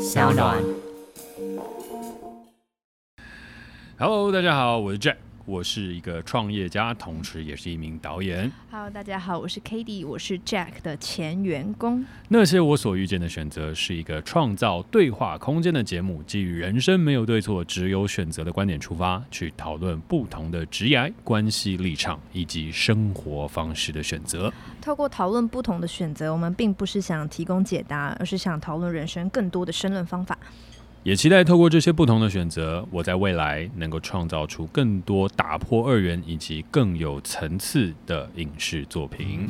小暖。Hello，大家好，我是 Jack。 我是一个创业家，同时也是一名导演。Hello，大家好，我是 Cady，我是 Jack 的前员工。那些我所遇见的选择，是一个创造对话空间的节目，基于人生没有对错，只有选择的观点出发，去讨论不同的职业、关系、立场以及生活方式的选择。透过讨论不同的选择，我们并不是想提供解答，而是想讨论人生更多的申论方法。也期待透过这些不同的选择，我在未来能够创造出更多打破二元以及更有层次的影视作品。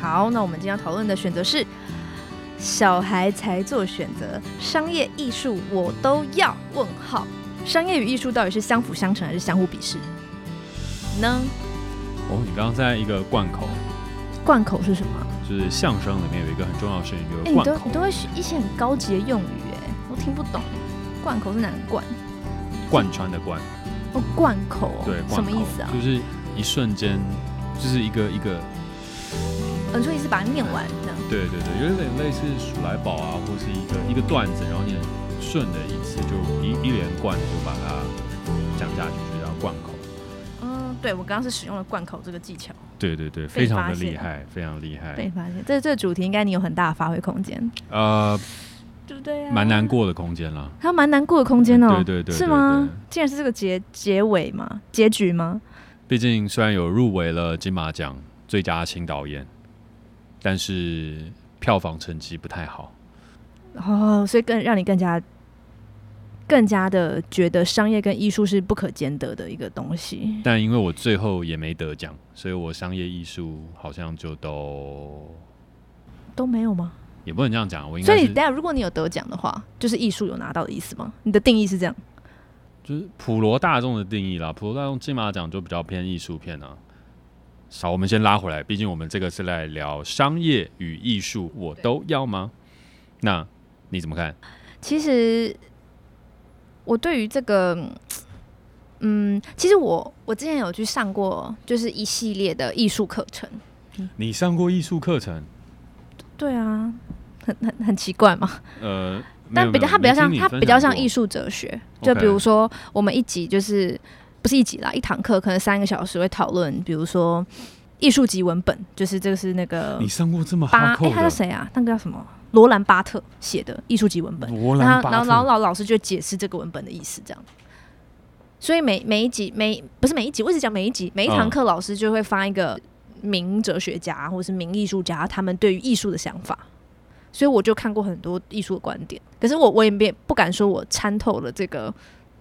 好，那我们今天要讨论的选择是：小孩才做选择，商业艺术我都要？问号，商业与艺术到底是相辅相成还是相互鄙视呢？哦，你刚刚在一个贯口。贯口是什么？就是相声里面有一个很重要的声音，就是贯口。欸、你都你都会一些很高级的用语，哎，我听不懂。贯口是哪个贯？贯穿的贯。哦，贯口。对，口。什么意思啊？就是一瞬间，就是一个一个。嗯，所以是把它念完这样。对对对，有点类似数来宝啊，或是一个一个段子，然后念顺的一次就一一连贯就把它讲下去，就叫贯口。对，我刚刚是使用了贯口这个技巧。对对对，非常的厉害，非常厉害。被发现，这这个主题应该你有很大的发挥空间。呃，对不对啊？蛮难过的空间了。还有蛮难过的空间哦。对对对，是吗？竟然是这个结结尾吗？结局吗？毕竟虽然有入围了金马奖最佳新导演，但是票房成绩不太好。哦，所以更让你更加。更加的觉得商业跟艺术是不可兼得的一个东西，但因为我最后也没得奖，所以我商业艺术好像就都都没有吗？也不能这样讲，我应该所以等下如果你有得奖的话，就是艺术有拿到的意思吗？你的定义是这样？就是普罗大众的定义啦，普罗大众金马奖就比较偏艺术片啊。好，我们先拉回来，毕竟我们这个是来聊商业与艺术，我都要吗？那你怎么看？其实。我对于这个，嗯，其实我我之前有去上过，就是一系列的艺术课程。你上过艺术课程？对啊，很很很奇怪嘛。呃，但比较它比较像它比较像艺术哲学。就比如说，我们一集就是不是一集啦，一堂课可能三个小时会讨论，比如说艺术级文本，就是这个是那个你上过这么哈扣的？哎，他是谁啊？那个叫什么？罗兰巴特写的艺术级文本，然后然后老老老师就解释这个文本的意思，这样。所以每每一集每不是每一集，我一直讲每一集每一堂课，老师就会发一个名哲学家或者是名艺术家他们对于艺术的想法。所以我就看过很多艺术的观点，可是我我也没不敢说我参透了这个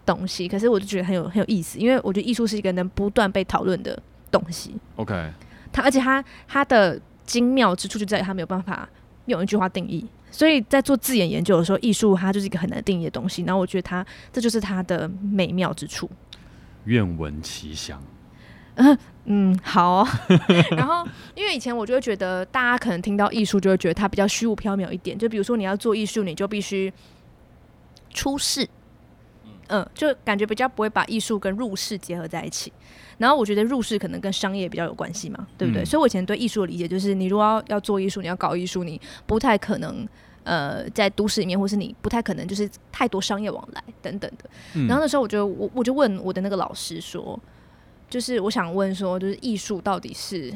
东西，可是我就觉得很有很有意思，因为我觉得艺术是一个能不断被讨论的东西。OK，它而且它它的精妙之处就在于它没有办法。用一句话定义，所以在做字眼研究的时候，艺术它就是一个很难定义的东西。然后我觉得它这就是它的美妙之处。愿闻其详。嗯 嗯，好哦。然后，因为以前我就会觉得，大家可能听到艺术就会觉得它比较虚无缥缈一点。就比如说你要做艺术，你就必须出世。嗯，就感觉比较不会把艺术跟入世结合在一起。然后我觉得入世可能跟商业比较有关系嘛，对不对？嗯、所以我以前对艺术的理解就是，你如果要要做艺术，你要搞艺术，你不太可能呃在都市里面，或是你不太可能就是太多商业往来等等的。嗯、然后那时候我就我我就问我的那个老师说，就是我想问说，就是艺术到底是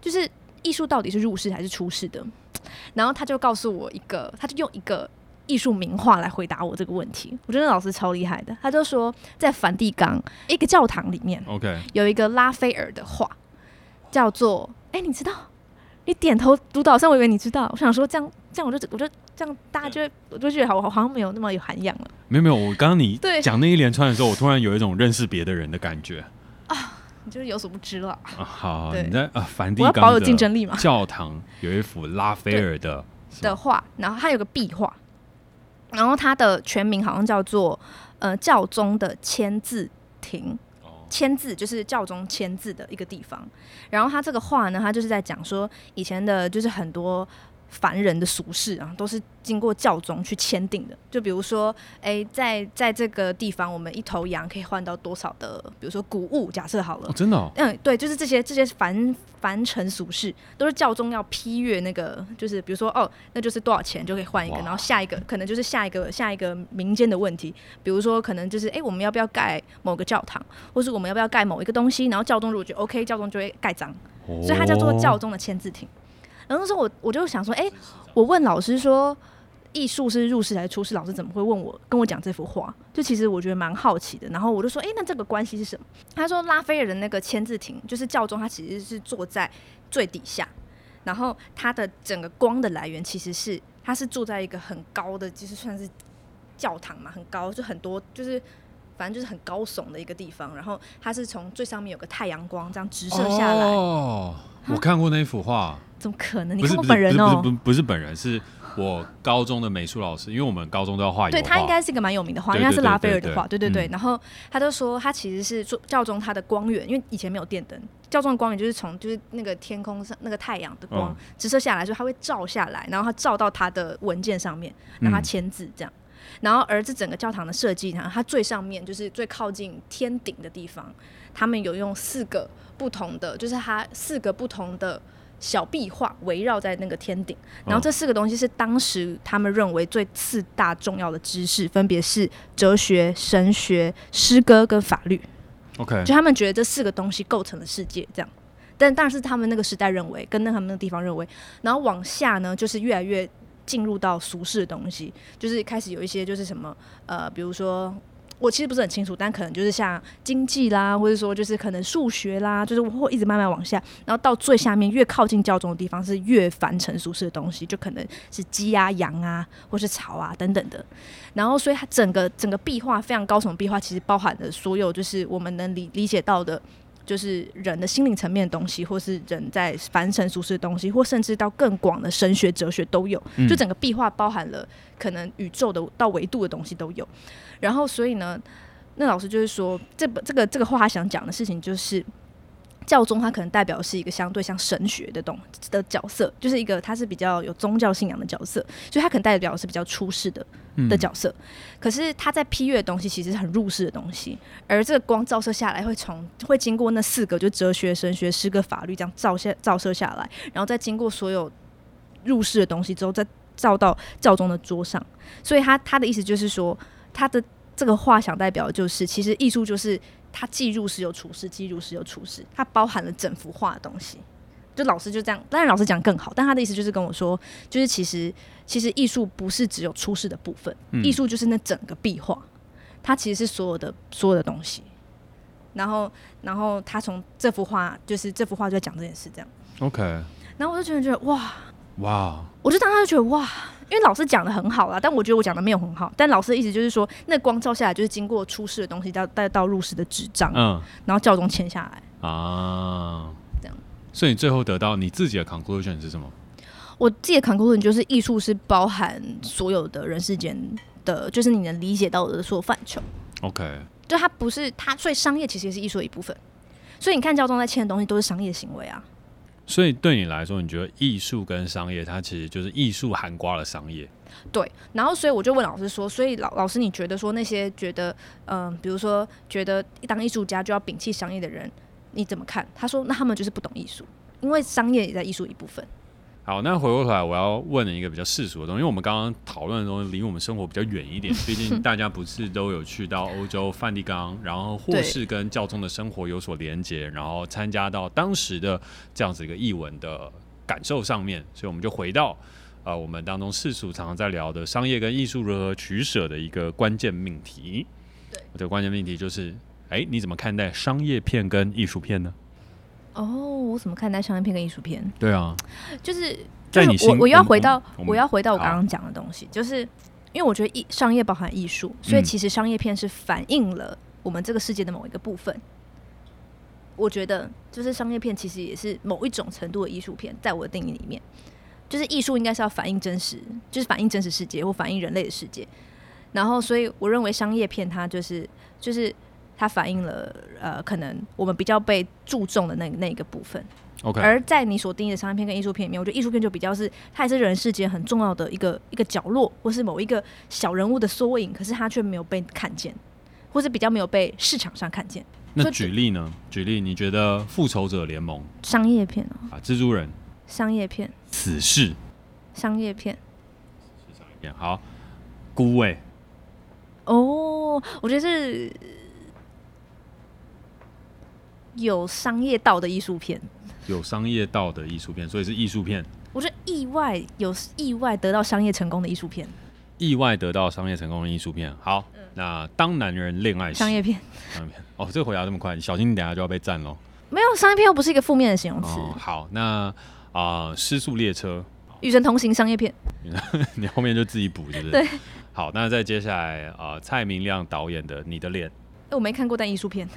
就是艺术到底是入世还是出世的？然后他就告诉我一个，他就用一个。艺术名画来回答我这个问题，我觉得老师超厉害的。他就说，在梵蒂冈一个教堂里面，OK，有一个拉斐尔的画，叫做“哎、欸，你知道？你点头读到，像我以为你知道。我想说，这样这样，我就我就这样，大家就会我就觉得好，我好像没有那么有涵养了。没有没有，我刚刚你讲那一连串的时候，我突然有一种认识别的人的感觉啊，你就是有所不知了。啊、好，好，你在啊梵蒂冈，我要保有竞争力嘛。教堂有一幅拉斐尔的的画，然后它有个壁画。然后它的全名好像叫做呃教宗的签字亭，签字就是教宗签字的一个地方。然后他这个画呢，他就是在讲说以前的，就是很多凡人的俗事啊，都是经过教宗去签订的。就比如说，哎、欸，在在这个地方，我们一头羊可以换到多少的，比如说谷物，假设好了。哦，真的、哦？嗯，对，就是这些这些凡凡尘俗事，都是教宗要批阅那个，就是比如说，哦，那就是多少钱就可以换一个，然后下一个可能就是下一个下一个民间的问题，比如说可能就是，哎、欸，我们要不要盖某个教堂，或是我们要不要盖某一个东西，然后教宗如果觉得 OK，教宗就会盖章，哦、所以它叫做教宗的签字亭。然后那时候我我就想说，哎、我问老师说，艺术是入世还是出世？老师怎么会问我跟我讲这幅画？就其实我觉得蛮好奇的。然后我就说，哎、那这个关系是什么？他说，拉斐尔的那个签字亭，就是教宗他其实是坐在最底下，然后他的整个光的来源其实是他是住在一个很高的，就是算是教堂嘛，很高，就很多就是反正就是很高耸的一个地方。然后他是从最上面有个太阳光这样直射下来。哦，我看过那幅画。怎么可能？你看过本人哦？不是不是不不是本人，是我高中的美术老师，因为我们高中都要画油画。对，他应该是一个蛮有名的画，应该是拉斐尔的画。对对对。然后他就说，他其实是教宗他的光源，因为以前没有电灯，教宗的光源就是从就是那个天空上那个太阳的光直射下来，所以他会照下来，然后他照到他的文件上面，让他签字这样。然后而这整个教堂的设计呢，它最上面就是最靠近天顶的地方，他们有用四个不同的，就是它四个不同的。小壁画围绕在那个天顶，然后这四个东西是当时他们认为最四大重要的知识，分别是哲学、神学、诗歌跟法律。OK，就他们觉得这四个东西构成了世界，这样。但当然是他们那个时代认为，跟那他们那个地方认为，然后往下呢，就是越来越进入到俗世的东西，就是开始有一些就是什么呃，比如说。我其实不是很清楚，但可能就是像经济啦，或者说就是可能数学啦，就是我会一直慢慢往下，然后到最下面越靠近教宗的地方是越凡尘俗世的东西，就可能是鸡啊、羊啊，或是草啊等等的。然后所以它整个整个壁画非常高耸的壁画，其实包含了所有就是我们能理理解到的，就是人的心灵层面的东西，或是人在凡尘俗世的东西，或甚至到更广的神学、哲学都有。就整个壁画包含了可能宇宙的到维度的东西都有。然后，所以呢，那老师就是说，这本这个这个话他想讲的事情，就是教宗他可能代表的是一个相对像神学的东的角色，就是一个他是比较有宗教信仰的角色，所以他可能代表的是比较出世的的角色。嗯、可是他在批阅的东西其实是很入世的东西，而这个光照射下来会从会经过那四个，就哲学、神学、诗歌、法律这样照下照射下来，然后再经过所有入世的东西之后，再照到教宗的桌上。所以他他的意思就是说。他的这个画想代表的就是，其实艺术就是它既入世又出世，既入世又出世，它包含了整幅画的东西。就老师就这样，当然老师讲更好，但他的意思就是跟我说，就是其实其实艺术不是只有出世的部分，艺术、嗯、就是那整个壁画，它其实是所有的所有的东西。然后然后他从这幅画，就是这幅画就在讲这件事，这样。OK。然后我就觉得觉得哇哇我就当时就觉得哇。因为老师讲的很好啦，但我觉得我讲的没有很好。但老师的意思就是说，那光照下来就是经过出世的东西，到带到入世的纸张，嗯，然后教宗签下来啊，这样。所以你最后得到你自己的 conclusion 是什么？我自己的 conclusion 就是艺术是包含所有的人世间的，就是你能理解到的所有范畴。OK，就它不是它，所以商业其实也是艺术的一部分。所以你看教宗在签的东西都是商业行为啊。所以对你来说，你觉得艺术跟商业，它其实就是艺术含括了商业。对，然后所以我就问老师说，所以老老师，你觉得说那些觉得，嗯、比如说觉得一当艺术家就要摒弃商业的人，你怎么看？他说，那他们就是不懂艺术，因为商业也在艺术一部分。好，那回过头来，我要问你一个比较世俗的东西，因为我们刚刚讨论的东西离我们生活比较远一点，毕竟大家不是都有去到欧洲梵蒂冈，然后或是跟教宗的生活有所连接，然后参加到当时的这样子一个译文的感受上面，所以我们就回到呃我们当中世俗常常在聊的商业跟艺术如何取舍的一个关键命题。对，这个关键命题就是，哎，你怎么看待商业片跟艺术片呢？哦，我怎么看待商业片跟艺术片？对啊，就是就是我我要回到我要回到我刚刚讲的东西，就是因为我觉得艺商业包含艺术，所以其实商业片是反映了我们这个世界的某一个部分。我觉得就是商业片其实也是某一种程度的艺术片，在我的定义里面，就是艺术应该是要反映真实，就是反映真实世界或反映人类的世界。然后，所以我认为商业片它就是就是。它反映了呃，可能我们比较被注重的那那一个部分。OK，而在你所定义的商业片跟艺术片里面，我觉得艺术片就比较是它也是人世间很重要的一个一个角落，或是某一个小人物的缩影，可是它却没有被看见，或是比较没有被市场上看见。那举例呢？举例，你觉得《复仇者联盟》商业片啊，蜘蛛人商业片，死侍商业片，是商业片。好，孤味哦，我觉得是有商业道的艺术片，有商业道的艺术片，所以是艺术片。我觉得意外有意外得到商业成功的艺术片，意外得到商业成功的艺术片。好。那当男人恋爱，商业片，商业片哦，这个回答这么快，你小心你等下就要被赞喽。没有商业片又不是一个负面的形容词。哦。好，那啊，呃，失速列车，与神同行商业片，你后面就自己补，对不对？对。好，那再接下来啊，呃，蔡明亮导演的《你的脸》，我没看过，但艺术片，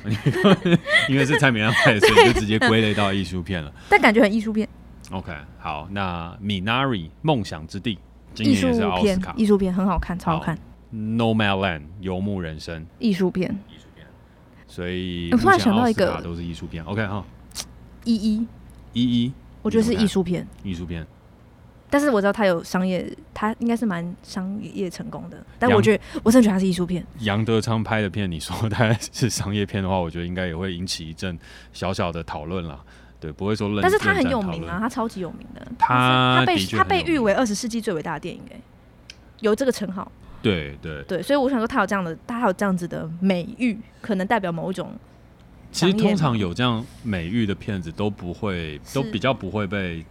因为是蔡明亮拍的，所以就直接归类到艺术片了。但感觉很艺术片。OK，好，那 Minari 梦想之地，今年也是奥斯卡，艺术片很好看，超好看。Nomadland 游牧人生艺术片，艺术片，所以我突然想到一个，都是艺术片。OK 哈，一一一一，我觉得是艺术片，艺术片。但是我知道他有商业，他应该是蛮商业成功的。但我觉得，我真的觉得他是艺术片。杨德昌拍的片，你说他是商业片的话，我觉得应该也会引起一阵小小的讨论啦。对，不会说。但是他很有名啊，他超级有名的。他他被他被誉为二十世纪最伟大的电影，哎，有这个称号。对对对，所以我想说，他有这样的，他还有这样子的美誉，可能代表某一种。其实通常有这样美誉的片子都不会，都比较不会被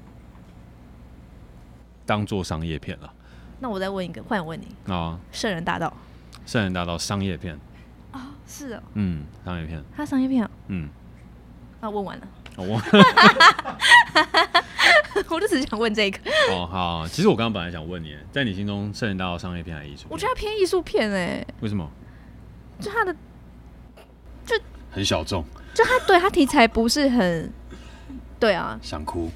当做商业片了。那我再问一个，换我问你啊，《圣人大道》。圣人大道商业片啊、哦，是的，嗯，商业片，它商业片、啊，嗯，那问完了，我问。我就只是想问这个哦，好，其实我刚刚本来想问你，在你心中，《圣人大道》商业片还是艺术？我觉得他偏艺术片哎，为什么？就它的就很小众，就他对他题材不是很对啊，想哭。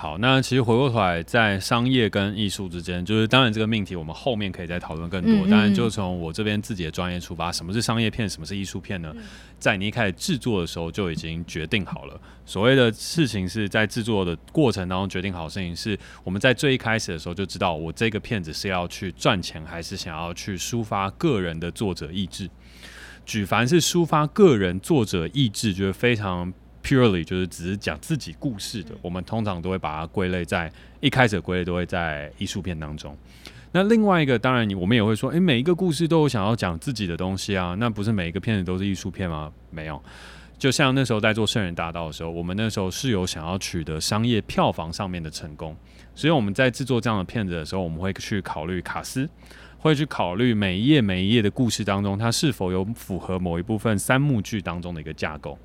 好，那其实回过头来，在商业跟艺术之间，就是当然这个命题我们后面可以再讨论更多。嗯嗯，当然，就从我这边自己的专业出发，什么是商业片，什么是艺术片呢？嗯、在你一开始制作的时候就已经决定好了。所谓的事情是在制作的过程当中决定好事情，是我们在最一开始的时候就知道，我这个片子是要去赚钱，还是想要去抒发个人的作者意志。举凡是抒发个人作者意志，就是非常。Purely 就是只是讲自己故事的，我们通常都会把它归类在一开始归类都会在艺术片当中。那另外一个，当然你我们也会说，诶，每一个故事都有想要讲自己的东西啊，那不是每一个片子都是艺术片吗？没有。就像那时候在做《圣人大道》的时候，我们那时候是有想要取得商业票房上面的成功，所以我们在制作这样的片子的时候，我们会去考虑卡斯，会去考虑每一页每一页的故事当中，它是否有符合某一部分三幕剧当中的一个架构。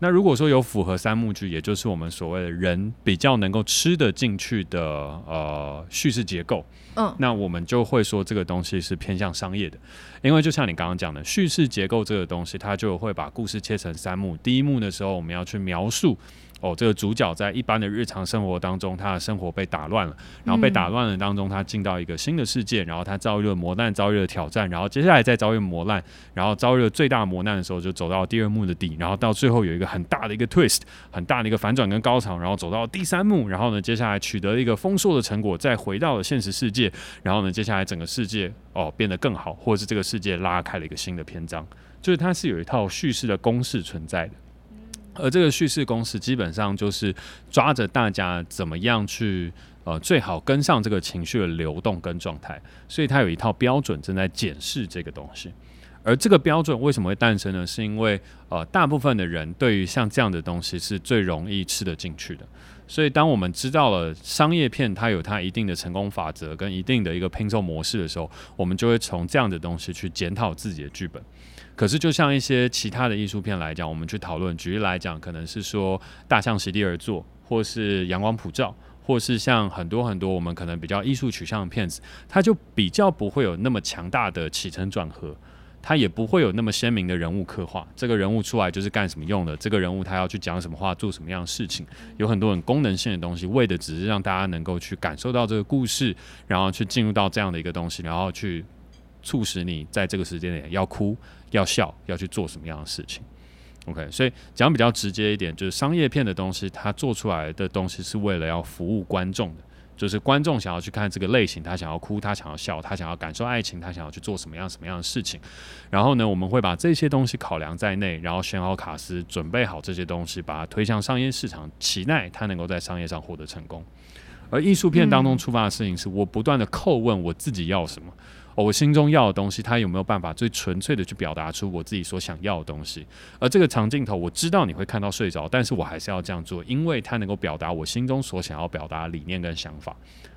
那如果说有符合三幕剧，也就是我们所谓的人比较能够吃得进去的呃叙事结构，嗯，那我们就会说这个东西是偏向商业的，因为就像你刚刚讲的叙事结构这个东西，它就会把故事切成三幕。第一幕的时候，我们要去描述。哦，这个主角在一般的日常生活当中，他的生活被打乱了，然后被打乱了当中，他进到一个新的世界，然后他遭遇了磨难，遭遇了挑战，然后接下来再遭遇磨难，然后遭遇了最大磨难的时候，就走到第二幕的底，然后到最后有一个很大的一个 twist，很大的一个反转跟高潮，然后走到第三幕，然后呢，接下来取得了一个丰硕的成果，再回到了现实世界，然后呢，接下来整个世界哦变得更好，或者是这个世界拉开了一个新的篇章，就是它是有一套叙事的公式存在的。而这个叙事公式基本上就是抓着大家怎么样去呃最好跟上这个情绪的流动跟状态，所以它有一套标准正在检视这个东西。而这个标准为什么会诞生呢？是因为呃大部分的人对于像这样的东西是最容易吃得进去的。所以当我们知道了商业片它有它一定的成功法则跟一定的一个拼凑模式的时候，我们就会从这样的东西去检讨自己的剧本。可是，就像一些其他的艺术片来讲，我们去讨论，举例来讲，可能是说《大象席地而坐》，或是《阳光普照》，或是像很多很多我们可能比较艺术取向的片子，它就比较不会有那么强大的起承转合，它也不会有那么鲜明的人物刻画。这个人物出来就是干什么用的？这个人物他要去讲什么话，做什么样的事情？有很多很功能性的东西，为的只是让大家能够去感受到这个故事，然后去进入到这样的一个东西，然后去促使你在这个时间点要哭。要笑，要去做什么样的事情 OK，所以讲比较直接一点，就是商业片的东西，它做出来的东西是为了要服务观众的，就是观众想要去看这个类型，他想要哭，他想要笑，他想要感受爱情，他想要去做什么样什么样的事情。然后呢，我们会把这些东西考量在内，然后选好卡司，准备好这些东西，把它推向商业市场，期待它能够在商业上获得成功。而艺术片当中出发的事情是我不断的叩问我自己要什么。我心中要的东西，它有没有办法最纯粹的去表达出我自己所想要的东西？而这个长镜头，我知道你会看到睡着，但是我还是要这样做，因为它能够表达我心中所想要表达的理念跟想法。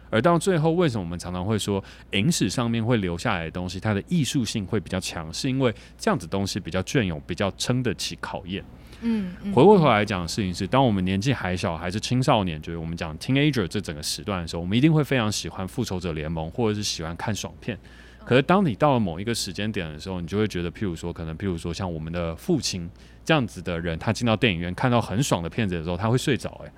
而到最后，为什么我们常常会说影史上面会留下来的东西，它的艺术性会比较强，是因为这样子东西比较隽永，比较撑得起考验。嗯，嗯，回过头来讲的事情是，当我们年纪还小，还是青少年，就是我们讲 teenager 这整个时段的时候，我们一定会非常喜欢复仇者联盟，或者是喜欢看爽片。可是，当你到了某一个时间点的时候，你就会觉得，譬如说，可能譬如说，像我们的父亲这样子的人，他进到电影院看到很爽的片子的时候，他会睡着。哎，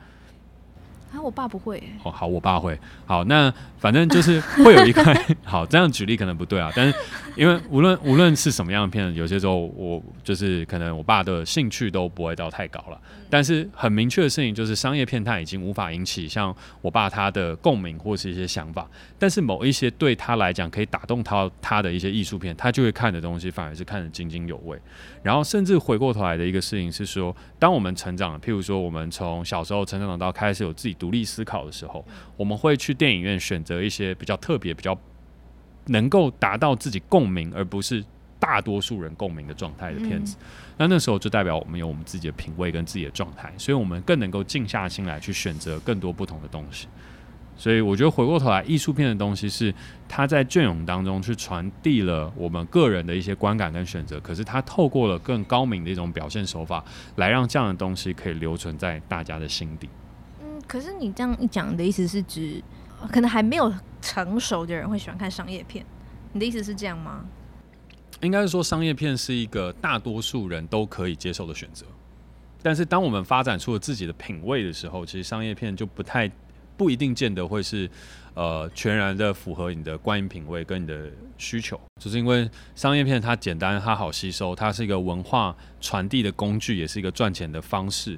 啊，我爸不会。哦，好，我爸会。好，那反正就是会有一块。好，这样举例可能不对啊，但是因为无论无论是什么样的片子，有些时候我就是可能我爸的兴趣都不会到太高了。但是很明确的事情就是，商业片它已经无法引起像我爸他的共鸣或是一些想法。但是某一些对他来讲可以打动他他的一些艺术片，他就会看的东西反而是看得津津有味。然后甚至回过头来的一个事情是说，当我们成长，譬如说我们从小时候成长到开始有自己独立思考的时候，我们会去电影院选择一些比较特别、比较能够达到自己共鸣，而不是。大多数人共鸣的状态的片子，嗯，那那时候就代表我们有我们自己的品味跟自己的状态，所以我们更能够静下心来去选择更多不同的东西。所以我觉得回过头来，艺术片的东西是它在隽永当中去传递了我们个人的一些观感跟选择，可是它透过了更高明的一种表现手法，来让这样的东西可以留存在大家的心底。可是你这样一讲的意思是指，可能还没有成熟的人会喜欢看商业片，你的意思是这样吗？应该是说，商业片是一个大多数人都可以接受的选择，但是当我们发展出了自己的品味的时候，其实商业片就不太不一定见得会是呃全然的符合你的观影品味跟你的需求，就是因为商业片它简单，它好吸收，它是一个文化传递的工具，也是一个赚钱的方式。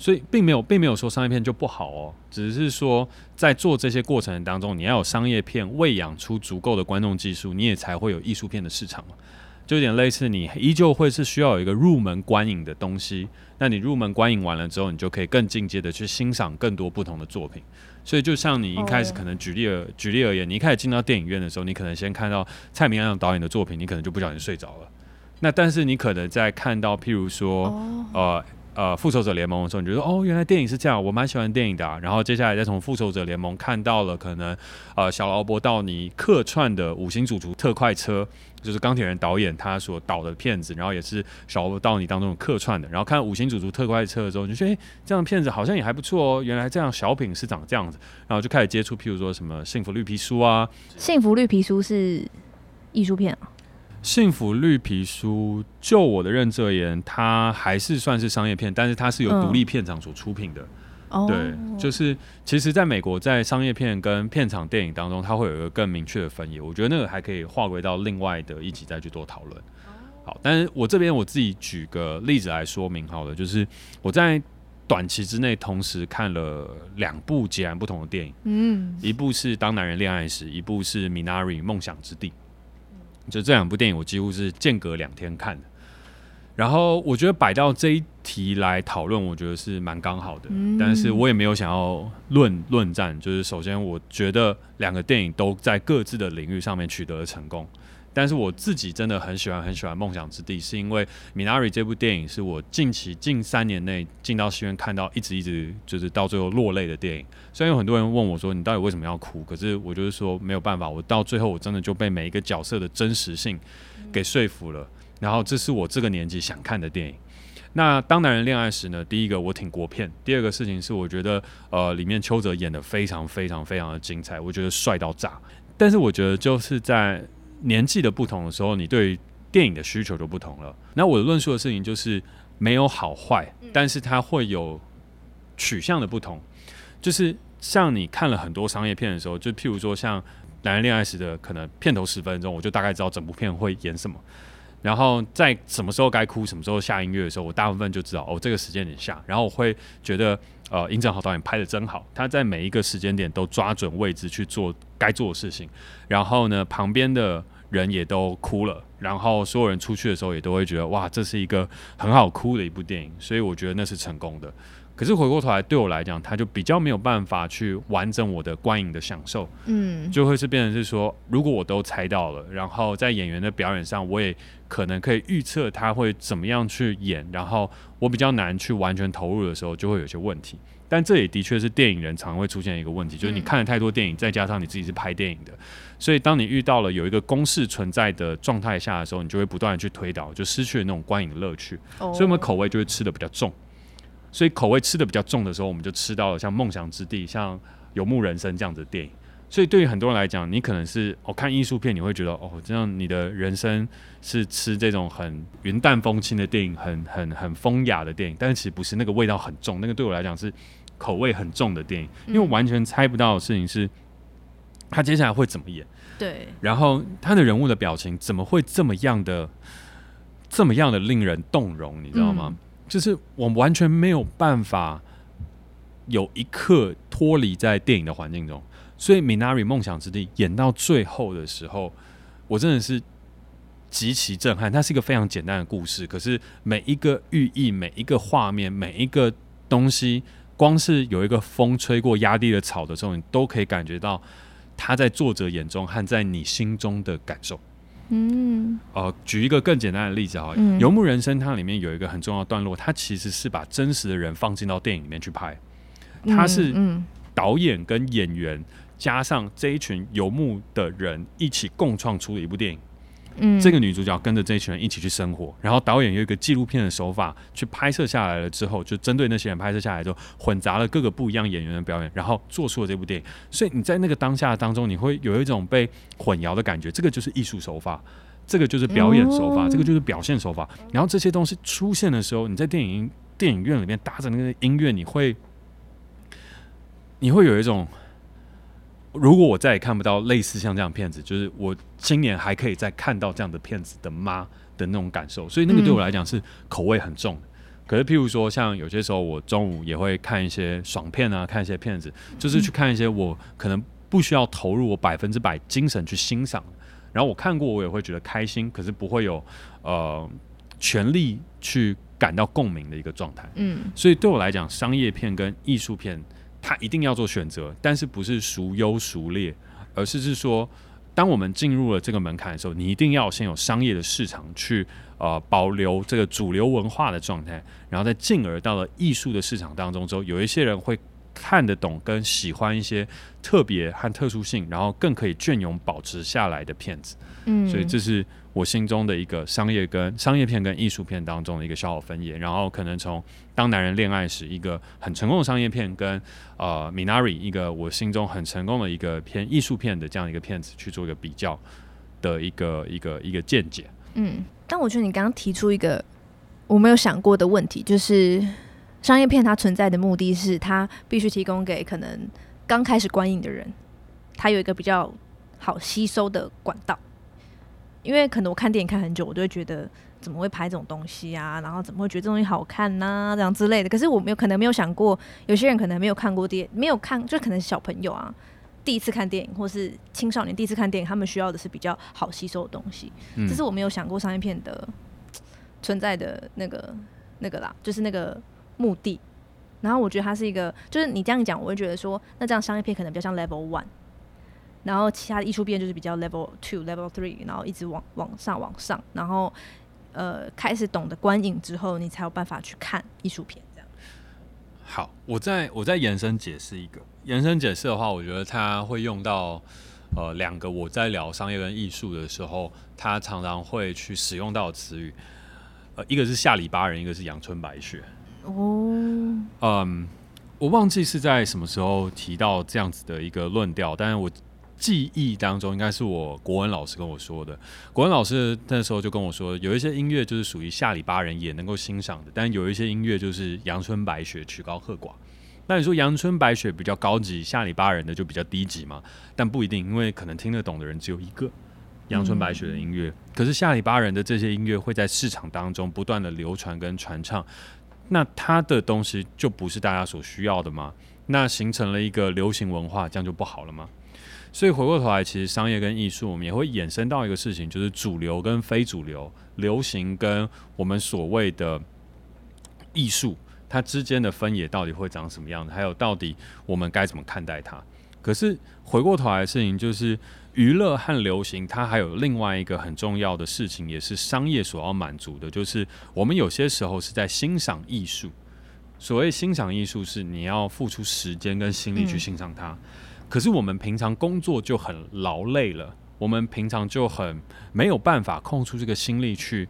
所以并没有，并没有说商业片就不好哦，只是说在做这些过程当中，你要有商业片喂养出足够的观众技术，你也才会有艺术片的市场嘛。就有点类似，你依旧会是需要有一个入门观影的东西。那你入门观影完了之后，你就可以更进阶的去欣赏更多不同的作品。所以就像你一开始可能举例而举例而言，你一开始进到电影院的时候，你可能先看到蔡明亮导演的作品，你可能就不小心睡着了。那但是你可能在看到譬如说呃。呃，复仇者联盟的时候，你就说哦，原来电影是这样，我蛮喜欢电影的啊。然后接下来再从复仇者联盟看到了可能呃小劳勃道尼客串的五星主厨特快车，就是钢铁人导演他所导的片子，然后也是小劳勃道尼当中的客串的。然后看五星主厨特快车的时候，你就觉得诶，这样片子好像也还不错哦。原来这样小品是长这样子，然后就开始接触，譬如说什么幸福绿皮书啊，幸福绿皮书是艺术片啊。幸福绿皮书，就我的认知而言，它还是算是商业片，但是它是由独立片场所出品的。嗯、对，就是其实在美国，在商业片跟片场电影当中，它会有一个更明确的分野。我觉得那个还可以划归到另外的一集再去做讨论。好，但是我这边我自己举个例子来说明好了，就是我在短期之内同时看了两部截然不同的电影，嗯，一部是《当男人恋爱时》，一部是《Minari 梦想之地》。就这两部电影，我几乎是间隔两天看的。然后我觉得摆到这一题来讨论，我觉得是蛮刚好的。嗯。但是我也没有想要论论战。就是首先，我觉得两个电影都在各自的领域上面取得了成功。但是我自己真的很喜欢很喜欢《梦想之地》，是因为《Minari》这部电影是我近期近三年内进到戏院看到一直一直就是到最后落泪的电影。虽然有很多人问我说：“你到底为什么要哭？”可是我就是说没有办法，我到最后我真的就被每一个角色的真实性给说服了。然后这是我这个年纪想看的电影。那当男人恋爱时呢？第一个我挺国片，第二个事情是我觉得呃里面邱泽演的非常非常非常的精彩，我觉得帅到炸。但是我觉得就是在年纪的不同的时候，你对电影的需求就不同了。那我的论述的事情就是没有好坏，但是它会有取向的不同。就是像你看了很多商业片的时候，就譬如说像《男人恋爱时》的可能片头十分钟，我就大概知道整部片会演什么。然后在什么时候该哭，什么时候下音乐的时候，我大部分就知道哦，这个时间点下。然后我会觉得，呃，殷正豪导演拍的真好，他在每一个时间点都抓准位置去做该做的事情。然后呢，旁边的人也都哭了，然后所有人出去的时候也都会觉得，哇，这是一个很好哭的一部电影。所以我觉得那是成功的。可是回过头来，对我来讲，他就比较没有办法去完整我的观影的享受，嗯，就会是变成是说，如果我都猜到了，然后在演员的表演上，我也可能可以预测他会怎么样去演，然后我比较难去完全投入的时候，就会有些问题。但这也的确是电影人常会出现一个问题，就是你看了太多电影，再加上你自己是拍电影的，所以当你遇到了有一个公式存在的状态下的时候，你就会不断的去推导，就失去了那种观影的乐趣，所以我们口味就会吃的比较重。所以口味吃的比较重的时候，我们就吃到了像《梦想之地》、像《游牧人生》这样子的电影。所以对于很多人来讲，你可能是哦看艺术片，你会觉得哦这样你的人生是吃这种很云淡风轻的电影，很很很风雅的电影。但是其实不是，那个味道很重，那个对我来讲是口味很重的电影，因为完全猜不到的事情是他接下来会怎么演。对。然后他的人物的表情怎么会这么样的这么样的令人动容？你知道吗？嗯就是我完全没有办法有一刻脱离在电影的环境中，所以《Minari 梦想之地》演到最后的时候，我真的是极其震撼。它是一个非常简单的故事，可是每一个寓意、每一个画面、每一个东西，光是有一个风吹过压低的草的时候，你都可以感觉到它在作者眼中和在你心中的感受。嗯，呃，举一个更简单的例子哈，嗯，《游牧人生》它里面有一个很重要的段落，它其实是把真实的人放进到电影里面去拍，它是导演跟演员加上这一群游牧的人一起共创出的一部电影。嗯，这个女主角跟着这一群人一起去生活，然后导演用一个纪录片的手法去拍摄下来了之后，就针对那些人拍摄下来之后，混杂了各个不一样演员的表演，然后做出了这部电影。所以你在那个当下当中，你会有一种被混淆的感觉。这个就是艺术手法，这个就是表演手法，这个就是表现手法。然后这些东西出现的时候，你在电影电影院里面搭着那个音乐，你会你会有一种。如果我再也看不到类似像这样的片子，就是我今年还可以再看到这样的片子的妈的那种感受？所以那个对我来讲是口味很重。可是譬如说，像有些时候我中午也会看一些爽片啊，看一些片子，就是去看一些我可能不需要投入我百分之百精神去欣赏，然后我看过我也会觉得开心，可是不会有呃全力去感到共鸣的一个状态。嗯，所以对我来讲，商业片跟艺术片。他一定要做选择，但是不是孰优孰劣，而是是说，当我们进入了这个门槛的时候，你一定要先有商业的市场去呃保留这个主流文化的状态，然后再进而到了艺术的市场当中之后，有一些人会看得懂跟喜欢一些特别和特殊性，然后更可以隽永保持下来的片子。嗯，所以这是。我心中的一个商业跟商业片跟艺术片当中的一个小小分野，然后可能从当男人恋爱时一个很成功的商业片，跟呃 Minari 一个我心中很成功的一个偏艺术片的这样一个片子去做一个比较的一个一个一个见解。嗯，但我觉得你刚刚提出一个我没有想过的问题，就是商业片它存在的目的是它必须提供给可能刚开始观影的人，它有一个比较好吸收的管道。因为可能我看电影看很久，我都会觉得怎么会拍这种东西啊？然后怎么会觉得这东西好看呢、啊？这样之类的。可是我没有可能没有想过，有些人可能没有看过电影，没有看，就可能是小朋友啊，第一次看电影，或是青少年第一次看电影，他们需要的是比较好吸收的东西。嗯、这是我没有想过商业片的存在的那个那个啦，就是那个目的。然后我觉得它是一个，就是你这样讲，我会觉得说，那这样商业片可能比较像 Level One。然后其他的艺术片就是比较 level two、level three，然后一直往往上往上，然后呃开始懂得观影之后，你才有办法去看艺术片这样。好，我再我再延伸解释一个，延伸解释的话，我觉得他会用到呃两个我在聊商业跟艺术的时候，他常常会去使用到的词语，呃，一个是下里巴人，一个是阳春白雪。哦，嗯，我忘记是在什么时候提到这样子的一个论调，但是我。记忆当中应该是我国文老师跟我说的。国文老师那时候就跟我说，有一些音乐就是属于下里巴人也能够欣赏的，但有一些音乐就是阳春白雪，曲高和寡。那你说阳春白雪比较高级，下里巴人的就比较低级嘛？但不一定，因为可能听得懂的人只有一个。阳春白雪的音乐，可是下里巴人的这些音乐会在市场当中不断的流传跟传唱，那他的东西就不是大家所需要的吗？那形成了一个流行文化，这样就不好了吗？所以回过头来，其实商业跟艺术，我们也会衍生到一个事情，就是主流跟非主流，流行跟我们所谓的艺术，它之间的分野到底会长什么样子？还有到底我们该怎么看待它？可是回过头来的事情就是。娱乐和流行，它还有另外一个很重要的事情，也是商业所要满足的，就是我们有些时候是在欣赏艺术。所谓欣赏艺术，是你要付出时间跟心力去欣赏它。嗯。可是我们平常工作就很劳累了，我们平常就很没有办法空出这个心力去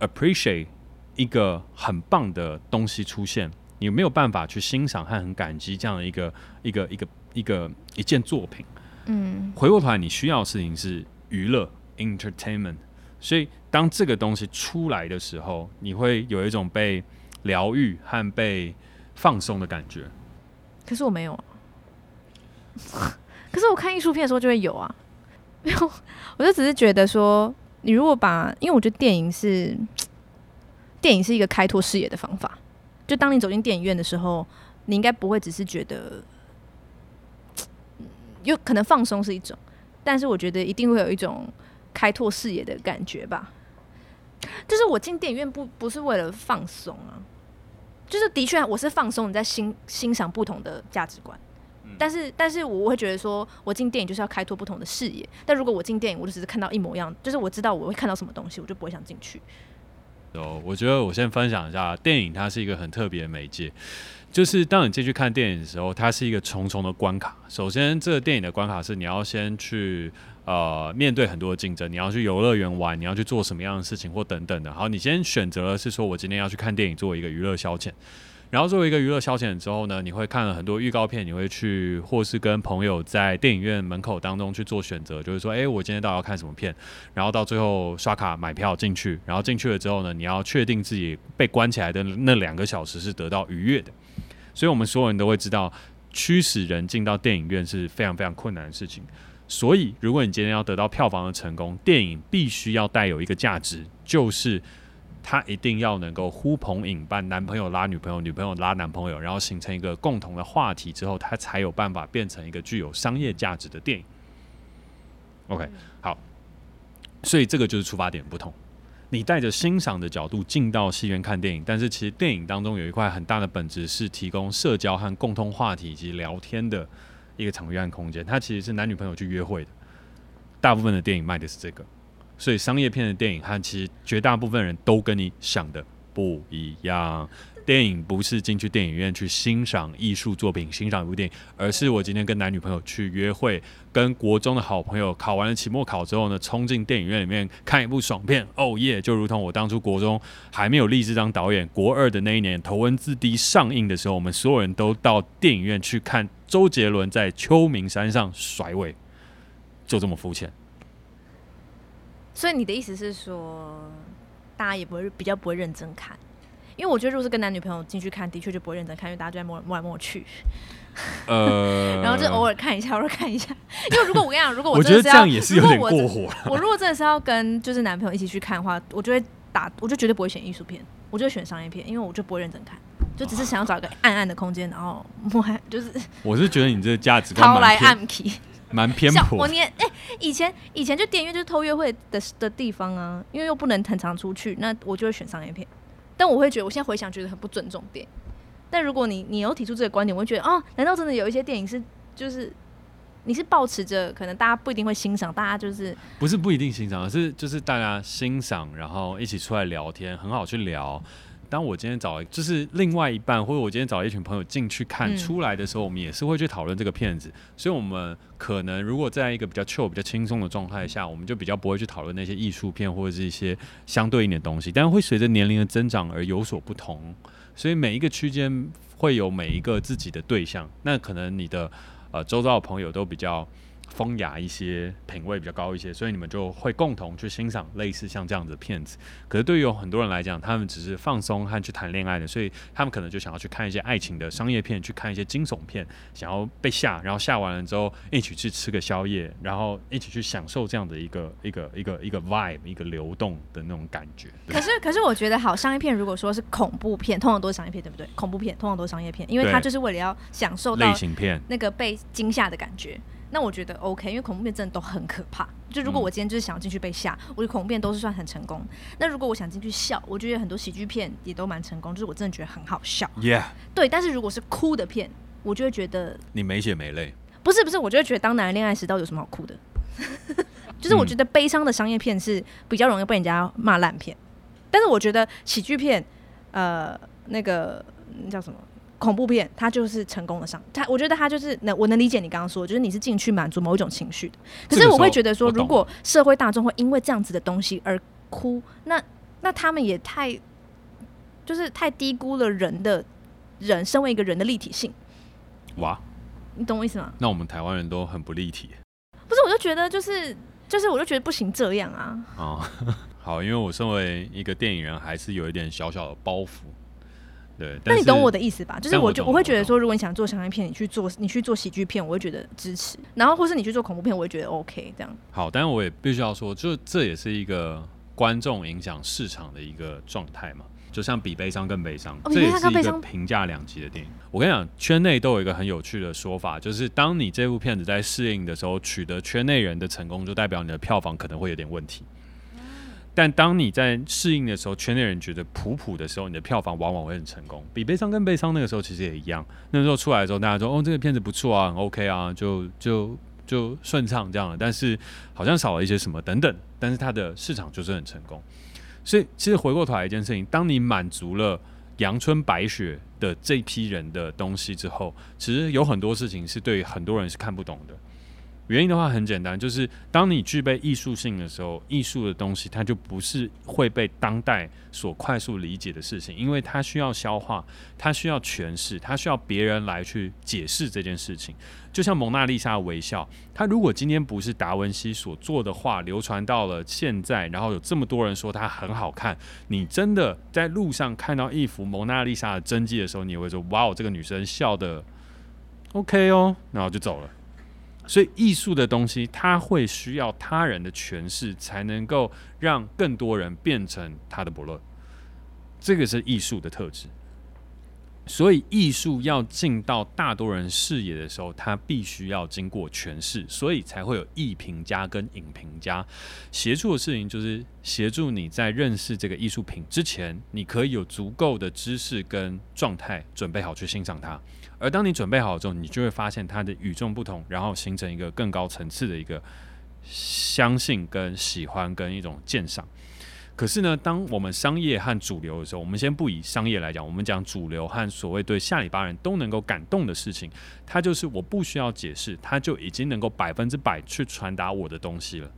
appreciate 一个很棒的东西出现，你没有办法去欣赏和很感激这样的一个一个一个一个一件作品。嗯，回过头来，你需要的事情是娱乐 （entertainment）。所以，当这个东西出来的时候，你会有一种被疗愈和被放松的感觉。可是我没有啊。可是我看艺术片的时候就会有啊。没有，我就只是觉得说，你如果把，因为我觉得电影是电影是一个开拓视野的方法。就当你走进电影院的时候，你应该不会只是觉得。有可能放松是一种，但是我觉得一定会有一种开拓视野的感觉吧。就是我进电影院不不是为了放松啊，就是的确我是放松，你在欣欣赏不同的价值观。但是但是我会觉得说，我进电影就是要开拓不同的视野。但如果我进电影，我就只是看到一模一样，就是我知道我会看到什么东西，我就不会想进去。哦，我觉得我先分享一下，电影它是一个很特别的媒介。就是当你进去看电影的时候，它是一个重重的关卡。首先，这个电影的关卡是你要先去呃面对很多的竞争，你要去游乐园玩，你要去做什么样的事情或等等的。好，你先选择的是说我今天要去看电影，作为一个娱乐消遣。然后作为一个娱乐消遣之后呢，你会看了很多预告片，你会去或是跟朋友在电影院门口当中去做选择，就是说，哎，我今天到底要看什么片？然后到最后刷卡买票进去，然后进去了之后呢，你要确定自己被关起来的那两个小时是得到愉悦的。所以，我们所有人都会知道，驱使人进到电影院是非常非常困难的事情。所以，如果你今天要得到票房的成功，电影必须要带有一个价值，就是。他一定要能够呼朋引伴，男朋友拉女朋友，女朋友拉男朋友，然后形成一个共同的话题之后，他才有办法变成一个具有商业价值的电影。OK，好，所以这个就是出发点不同。你带着欣赏的角度进到戏院看电影，但是其实电影当中有一块很大的本质是提供社交和共通话题以及聊天的一个场域和空间。它其实是男女朋友去约会的，大部分的电影卖的是这个。所以商业片的电影和其实绝大部分人都跟你想的不一样。电影不是进去电影院去欣赏艺术作品、欣赏一部电影，而是我今天跟男女朋友去约会，跟国中的好朋友考完了期末考之后呢，冲进电影院里面看一部爽片。哦耶！就如同我当初国中还没有立志当导演，国二的那一年《头文字 D》上映的时候，我们所有人都到电影院去看周杰伦在秋名山上甩尾，就这么肤浅。所以你的意思是说，大家也不会比较不会认真看，因为我觉得如果是跟男女朋友进去看，的确就不会认真看，因为大家就在摸摸来摸去，呃，然后就偶尔看一下，偶尔看一下。因为如果我跟你讲，如果我真的，我觉得这样也是有点过火。我，我如果真的是要跟就是男朋友一起去看的话，我就会打，我就绝对不会选艺术片，我就选商业片，因为我就不会认真看，就只是想要找一个暗暗的空间，然后摸，就是。我是觉得你这个价值观蛮来暗蛮偏颇。我年哎、欸，以前以前就电影院就是偷约会的的地方啊，因为又不能很常出去，那我就会选商业片。但我会觉得，我现在回想觉得很不尊重电影。但如果你你有提出这个观点，我会觉得哦，难道真的有一些电影是就是你是抱持着可能大家不一定会欣赏，大家就是不是不一定欣赏，而是就是大家欣赏，然后一起出来聊天，很好去聊。当我今天找就是另外一半，或者我今天找一群朋友进去看出来的时候，嗯、我们也是会去讨论这个片子。所以，我们可能如果在一个比较 chill、比较轻松的状态下，我们就比较不会去讨论那些艺术片或者是一些相对应的东西。但会随着年龄的增长而有所不同。所以，每一个区间会有每一个自己的对象。那可能你的呃周遭的朋友都比较风雅一些，品味比较高一些，所以你们就会共同去欣赏类似像这样子的片子。可是对于有很多人来讲，他们只是放松和去谈恋爱的，所以他们可能就想要去看一些爱情的商业片，去看一些惊悚片，想要被吓，然后吓完了之后一起去吃个宵夜，然后一起去享受这样的一个一个一个一个 vibe，一个流动的那种感觉。可是可是我觉得好商业片，如果说是恐怖片，通常都是商业片，对不对？恐怖片通常都是商业片，因为它就是为了要享受到类型片那个被惊吓的感觉。那我觉得 OK，因为恐怖片真的都很可怕。就如果我今天就是想要进去被吓，嗯、我觉得恐怖片都是算很成功。那如果我想进去笑，我觉得很多喜剧片也都蛮成功，就是我真的觉得很好笑。Yeah，对。但是如果是哭的片，我就会觉得你没血没泪。不是不是，我就会觉得当男人恋爱时到底有什么好哭的？就是我觉得悲伤的商业片是比较容易被人家骂烂片，但是我觉得喜剧片，呃，那个叫什么？恐怖片，它就是成功的上，他我觉得他就是能，我能理解你刚刚说，就是你是进去满足某一种情绪的。可是我会觉得说，如果社会大众会因为这样子的东西而哭，那那他们也太就是太低估了人的人身为一个人的立体性。哇，你懂我意思吗？那我们台湾人都很不立体。不是，我就觉得就是就是，我就觉得不行这样啊。哦，好，因为我身为一个电影人，还是有一点小小的包袱。对，但那你懂我的意思吧？就是我就我，我会觉得说，如果你想做商业片，你去做你去做喜剧片，我会觉得支持。然后或是你去做恐怖片，我会觉得 OK 这样。好，但是我也必须要说，就这也是一个观众影响市场的一个状态嘛。就像比悲伤更悲伤，哦、这也是一个评价两极的电影。我跟你讲，圈内都有一个很有趣的说法，就是当你这部片子在适应的时候取得圈内人的成功，就代表你的票房可能会有点问题。但当你在适应的时候，圈内人觉得普普的时候，你的票房往往会很成功。比悲伤更悲伤那个时候其实也一样。那时候出来的时候，大家说：“哦，这个片子不错啊，很 OK 啊，就就就顺畅这样的。”但是好像少了一些什么等等。但是它的市场就是很成功。所以其实回过头来一件事情，当你满足了阳春白雪的这批人的东西之后，其实有很多事情是对很多人是看不懂的。原因的话很简单，就是当你具备艺术性的时候，艺术的东西它就不是会被当代所快速理解的事情，因为它需要消化，它需要诠释，它需要别人来去解释这件事情。就像蒙娜丽莎的微笑，它如果今天不是达文西所做的画流传到了现在，然后有这么多人说它很好看，你真的在路上看到一幅蒙娜丽莎的真迹的时候，你会说：“哇哦，这个女生笑得 OK 哦”，然后就走了。所以艺术的东西，它会需要他人的诠释，才能够让更多人变成他的伯乐。这个是艺术的特质。所以艺术要进到大多人视野的时候，它必须要经过诠释，所以才会有艺评家跟影评家协助的事情，就是协助你在认识这个艺术品之前，你可以有足够的知识跟状态，准备好去欣赏它。而当你准备好之后，你就会发现它的与众不同，然后形成一个更高层次的一个相信、跟喜欢、跟一种鉴赏。可是呢，当我们商业和主流的时候，我们先不以商业来讲，我们讲主流和所谓对下里巴人都能够感动的事情，它就是我不需要解释，它就已经能够百分之百去传达我的东西了，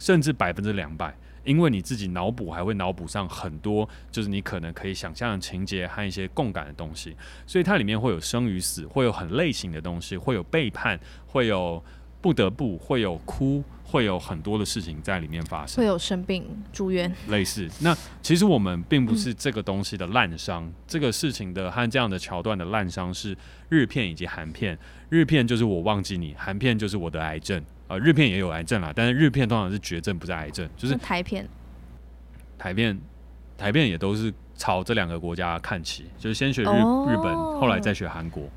甚至百分之两百。因为你自己脑补还会脑补上很多，就是你可能可以想象的情节和一些共感的东西，所以它里面会有生与死，会有很类型的东西，会有背叛，会有不得不，会有哭，会有很多的事情在里面发生，会有生病住院，类似。那其实我们并不是这个东西的滥觴，嗯、这个事情的和这样的桥段的滥觴是日片以及韩片，日片就是我忘记你，韩片就是我的癌症。呃，日片也有癌症啦，但是日片通常是绝症，不是癌症，就是台片。台片，台片也都是朝这两个国家看齐，就是先学日、oh. 日本，后来再学韩国。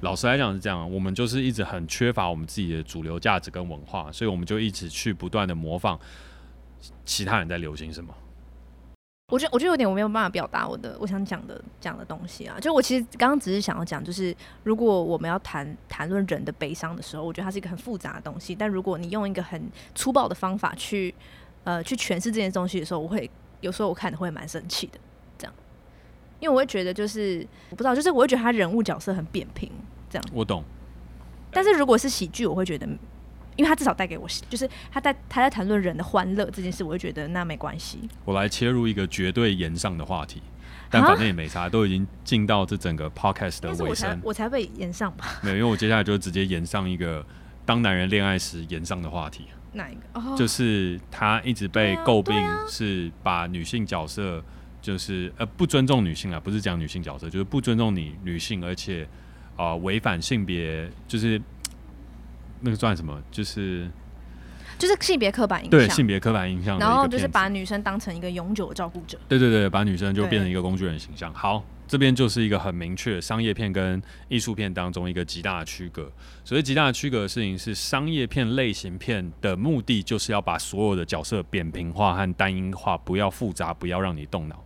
老实来讲是这样，我们就是一直很缺乏我们自己的主流价值跟文化，所以我们就一直去不断的模仿其他人在流行什么。我觉得我觉得有点我没有办法表达我的我想讲的讲的东西啊，就我其实刚刚只是想要讲，就是如果我们要谈谈论人的悲伤的时候，我觉得它是一个很复杂的东西。但如果你用一个很粗暴的方法去呃去诠释这件东西的时候，我会有时候我看的会蛮生气的，这样，因为我会觉得就是我不知道，就是我会觉得他人物角色很扁平，这样。我懂。但是如果是喜剧，我会觉得。因为他至少带给我，就是他在他在谈论人的欢乐这件事，我会觉得那没关系。我来切入一个绝对炎上的话题，但反正也没差，都已经进到这整个 podcast 的尾声，我才，被延上吧？没有，因为我接下来就直接延上一个当男人恋爱时延上的话题。哪一个？哦，就是他一直被诟病是把女性角色，就是呃不尊重女性啊，不是讲女性角色，就是不尊重你女性，而且啊违反性别，就是那个算什么？就是就是性别刻板印象，对性别刻板印象，然后就是把女生当成一个永久的照顾者，对对对，把女生就变成一个工具人形象。好。这边就是一个很明确商业片跟艺术片当中一个极大的区隔。所谓极大的区隔的事情是，商业片类型片的目的就是要把所有的角色扁平化和单一化，不要复杂，不要让你动脑。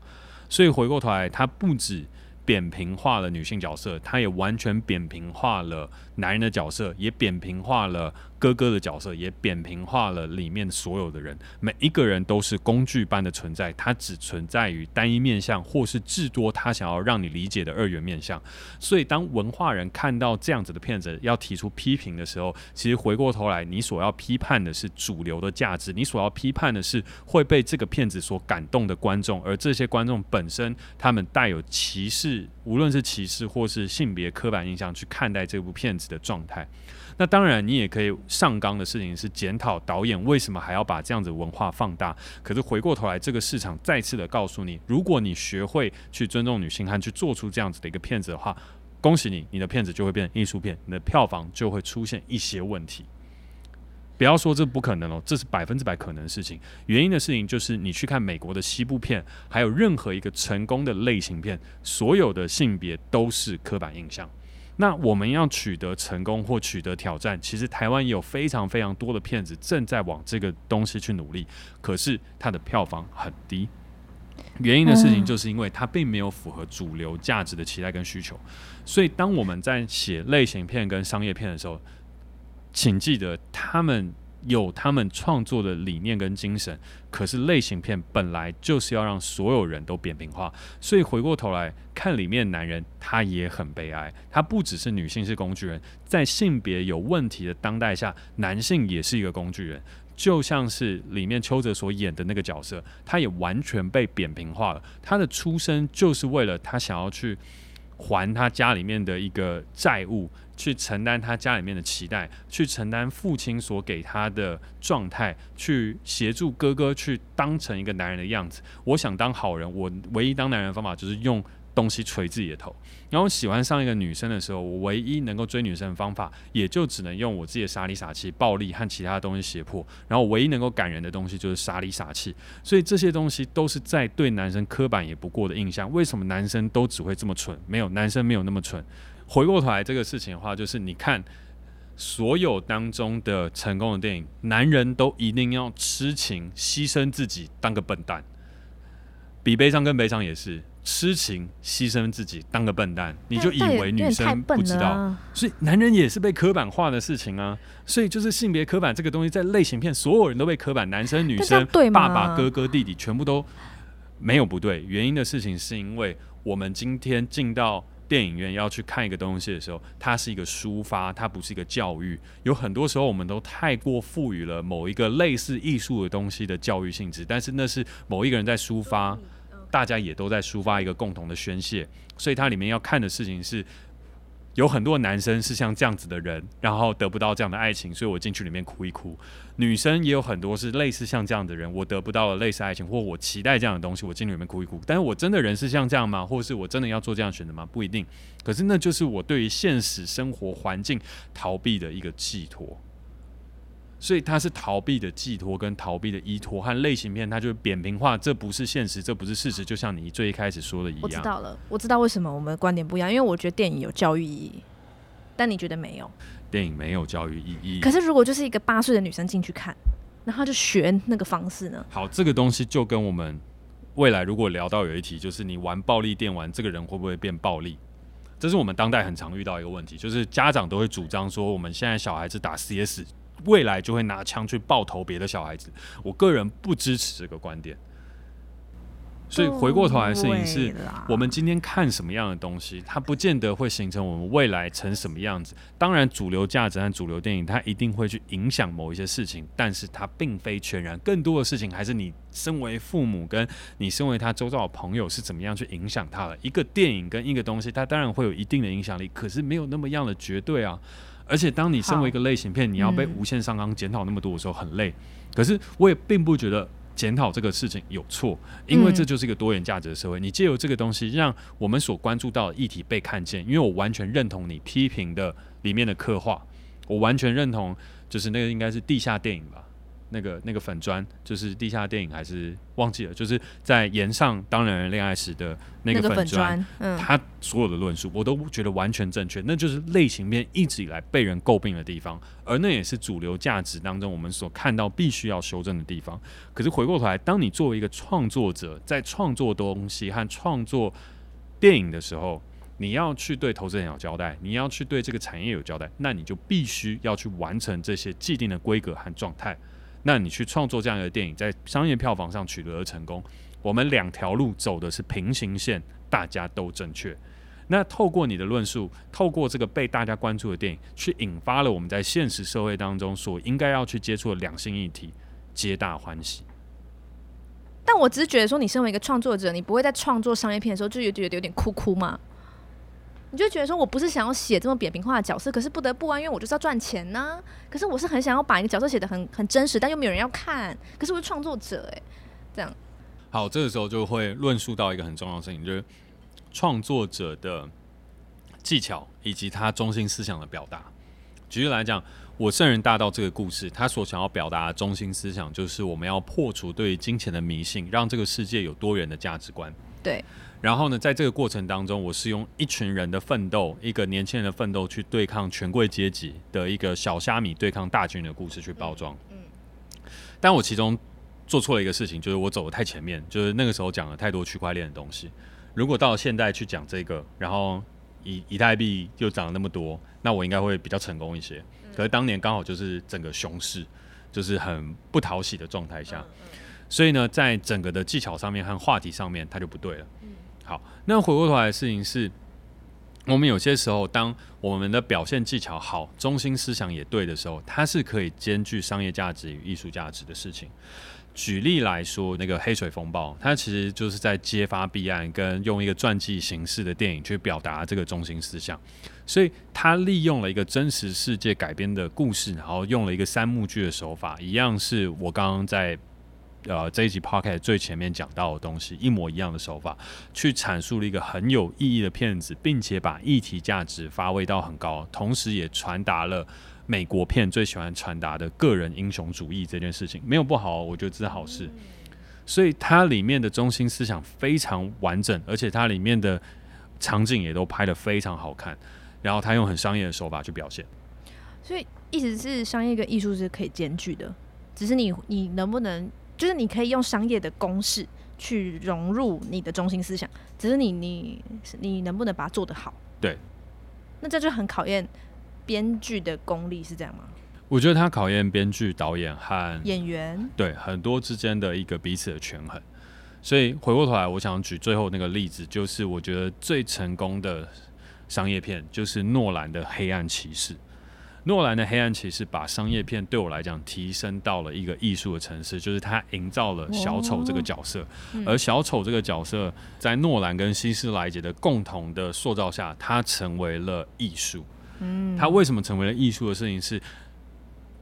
所以回过头来，它不止扁平化了女性角色，她也完全扁平化了男人的角色，也扁平化了。哥哥的角色也扁平化了里面所有的人，每一个人都是工具般的存在，他只存在于单一面向，或是至多他想要让你理解的二元面向。所以，当文化人看到这样子的片子要提出批评的时候，其实回过头来，你所要批判的是主流的价值，你所要批判的是会被这个片子所感动的观众，而这些观众本身他们带有歧视，无论是歧视或是性别刻板印象去看待这部片子的状态。那当然，你也可以上纲的事情是检讨导演为什么还要把这样子文化放大。可是回过头来，这个市场再次的告诉你，如果你学会去尊重女性和去做出这样子的一个片子的话，恭喜你，你的片子就会变成艺术片，你的票房就会出现一些问题。不要说这不可能哦，这是百分之百可能的事情。原因的事情就是你去看美国的西部片，还有任何一个成功的类型片，所有的性别都是刻板印象。那我们要取得成功或取得挑战，其实台湾也有非常非常多的片子正在往这个东西去努力，可是它的票房很低。原因的事情就是因为它并没有符合主流价值的期待跟需求。所以当我们在写类型片跟商业片的时候，请记得他们。有他们创作的理念跟精神，可是类型片本来就是要让所有人都扁平化，所以回过头来看里面男人，他也很悲哀。他不只是女性是工具人，在性别有问题的当代下，男性也是一个工具人。就像是里面邱泽所演的那个角色，他也完全被扁平化了。他的出生就是为了他想要去还他家里面的一个债务。去承担他家里面的期待，去承担父亲所给他的状态，去协助哥哥去当成一个男人的样子。我想当好人，我唯一当男人的方法就是用东西锤自己的头。然后喜欢上一个女生的时候，我唯一能够追女生的方法，也就只能用我自己的傻里傻气、暴力和其他东西胁迫。然后唯一能够感人的东西就是傻里傻气。所以这些东西都是在对男生刻板也不过的印象。为什么男生都只会这么蠢？没有，男生没有那么蠢。回过头来，这个事情的话，就是你看所有当中的成功的电影，男人都一定要痴情牺牲自己当个笨蛋，比悲伤更悲伤也是痴情牺牲自己当个笨蛋，你就以为女生不知道，所以男人也是被刻板化的事情啊。所以就是性别刻板这个东西，在类型片所有人都被刻板，男生女生、爸爸哥哥弟弟全部都没有不对。原因的事情是因为我们今天进到。电影院要去看一个东西的时候，它是一个抒发，它不是一个教育。有很多时候，我们都太过赋予了某一个类似艺术的东西的教育性质，但是那是某一个人在抒发，大家也都在抒发一个共同的宣泄，所以它里面要看的事情是。有很多男生是像这样子的人，然后得不到这样的爱情，所以我进去里面哭一哭。女生也有很多是类似像这样的人，我得不到了类似爱情，或我期待这样的东西，我进去里面哭一哭。但是我真的人是像这样吗？或者是我真的要做这样选择吗？不一定。可是那就是我对于现实生活环境逃避的一个寄托。所以它是逃避的寄托跟逃避的依托，和类型片它就是扁平化，这不是现实，这不是事实，就像你最一开始说的一样。我知道了，我知道为什么我们的观点不一样，因为我觉得电影有教育意义，但你觉得没有？电影没有教育意义。可是如果就是一个八岁的女生进去看，然后就学那个方式呢？好，这个东西就跟我们未来如果聊到有一题，就是你玩暴力电玩，这个人会不会变暴力？这是我们当代很常遇到一个问题，就是家长都会主张说，我们现在小孩子打 CS。未来就会拿枪去爆头别的小孩子，我个人不支持这个观点。所以回过头来的事情是，我们今天看什么样的东西，它不见得会形成我们未来成什么样子。当然，主流价值和主流电影，它一定会去影响某一些事情，但是它并非全然。更多的事情还是你身为父母，跟你身为他周遭的朋友是怎么样去影响他的。一个电影跟一个东西，它当然会有一定的影响力，可是没有那么样的绝对啊。而且当你身为一个类型片，你要被无限上纲检讨那么多的时候，很累。可是我也并不觉得检讨这个事情有错，因为这就是一个多元价值的社会。你借由这个东西，让我们所关注到的议题被看见。因为我完全认同你批评的里面的刻画，我完全认同，就是那个应该是地下电影吧。那个那个粉砖就是地下电影还是忘记了，就是在岩上当然人恋爱时的那个粉砖，嗯，他所有的论述我都觉得完全正确，那就是类型片一直以来被人诟病的地方，而那也是主流价值当中我们所看到必须要修正的地方。可是回过头来，当你作为一个创作者在创作东西和创作电影的时候，你要去对投资人有交代，你要去对这个产业有交代，那你就必须要去完成这些既定的规格和状态。那你去创作这样一个电影，在商业票房上取得了成功，我们两条路走的是平行线，大家都正确。那透过你的论述，透过这个被大家关注的电影，去引发了我们在现实社会当中所应该要去接触的两性议题，皆大欢喜。但我只是觉得说，你身为一个创作者，你不会在创作商业片的时候就有觉得有点哭哭吗？你就觉得说，我不是想要写这么扁平化的角色，可是不得不啊，因为我就是要赚钱呢、啊。可是我是很想要把一个角色写得很很真实，但又没有人要看。可是我是创作者，哎，这样。好，这个时候就会论述到一个很重要的事情，就是创作者的技巧以及他中心思想的表达。举例来讲，我圣人大道这个故事，他所想要表达的中心思想，就是我们要破除对金钱的迷信，让这个世界有多元的价值观。对。然后呢，在这个过程当中，我是用一群人的奋斗，一个年轻人的奋斗，去对抗权贵阶级的一个小虾米对抗大军的故事去包装。嗯。但我其中做错了一个事情，就是我走的太前面，就是那个时候讲了太多区块链的东西。如果到了现在去讲这个，然后以以太币又涨了那么多，那我应该会比较成功一些。可是当年刚好就是整个熊市，就是很不讨喜的状态下，所以呢，在整个的技巧上面和话题上面，它就不对了。好，那回过头来的事情是，我们有些时候，当我们的表现技巧好，中心思想也对的时候，它是可以兼具商业价值与艺术价值的事情。举例来说，那个黑水风暴，它其实就是在揭发弊案，跟用一个传记形式的电影去表达这个中心思想。所以，它利用了一个真实世界改编的故事，然后用了一个三幕剧的手法，一样是我刚刚在。呃，这一集 podcast 最前面讲到的东西，一模一样的手法，去阐述了一个很有意义的片子，并且把议题价值发挥到很高，同时也传达了美国片最喜欢传达的个人英雄主义这件事情，没有不好，我觉得这是好事。所以它里面的中心思想非常完整，而且它里面的场景也都拍得非常好看，然后它用很商业的手法去表现。所以意思是商业跟艺术是可以兼具的，只是你你能不能？就是你可以用商业的公式去融入你的中心思想，只是你你你能不能把它做得好？对，那这就很考验编剧的功力，是这样吗？我觉得它考验编剧、导演和演员，对很多之间的一个彼此的权衡。所以回过头来，我想举最后那个例子，就是我觉得最成功的商业片就是诺兰的《黑暗骑士》。诺兰的《黑暗骑士》把商业片对我来讲提升到了一个艺术的层次，就是他营造了小丑这个角色，而小丑这个角色在诺兰跟希斯莱杰的共同的塑造下，他成为了艺术。嗯，他为什么成为了艺术的事情是？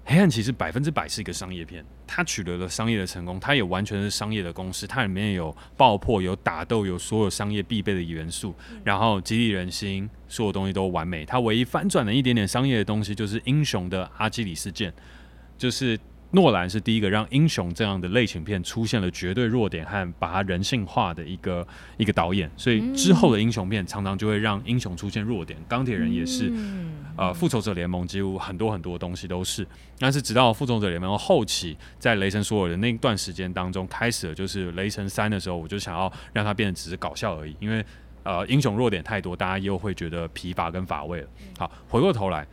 黑暗骑士百分之百是一个商业片，它取得了商业的成功，它也完全是商业的公司，它里面有爆破、有打斗、有所有商业必备的元素，然后激励人心，所有东西都完美。它唯一翻转了一点点商业的东西，就是英雄的阿基里斯腱，就是。诺兰是第一个让英雄这样的类型片出现了绝对弱点和把它人性化的一个一个导演，所以之后的英雄片常常就会让英雄出现弱点。钢铁人也是，呃，复仇者联盟几乎很多很多东西都是。但是直到复仇者联盟后期，在雷神索尔的那段时间当中，开始了就是雷神三的时候，我就想要让它变得只是搞笑而已，因为呃英雄弱点太多，大家又会觉得疲乏跟乏味了。好，回过头来。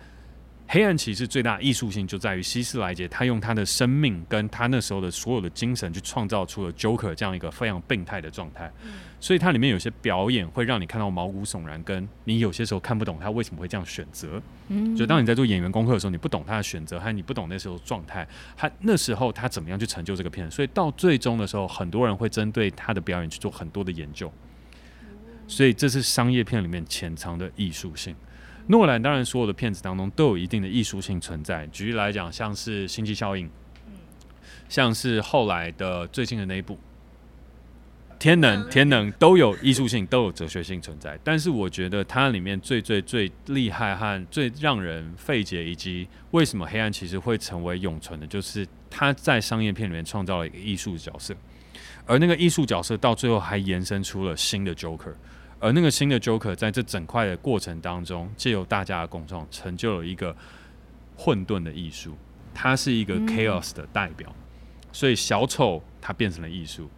黑暗骑士最大艺术性就在于希斯莱杰，他用他的生命跟他那时候的所有的精神去创造出了 Joker 这样一个非常病态的状态，所以它里面有些表演会让你看到毛骨悚然，跟你有些时候看不懂他为什么会这样选择。嗯就当你在做演员功课的时候，你不懂他的选择，还你不懂那时候状态，他那时候他怎么样去成就这个片，所以到最终的时候，很多人会针对他的表演去做很多的研究。所以这是商业片里面潜藏的艺术性。诺兰当然所有的片子当中都有一定的艺术性存在。举例来讲，像是《星际效应》，像是后来的最近的那一部《天能》，《天能》都有艺术性，都有哲学性存在。但是我觉得它里面最最最厉害和最让人费解，以及为什么黑暗其实会成为永存的，就是他在商业片里面创造了一个艺术角色。而那个艺术角色到最后还延伸出了新的 Joker，而那个新的 Joker 在这整块的过程当中，借由大家的共创，成就了一个混沌的艺术。它是一个 chaos 的代表，所以小丑它变成了艺术。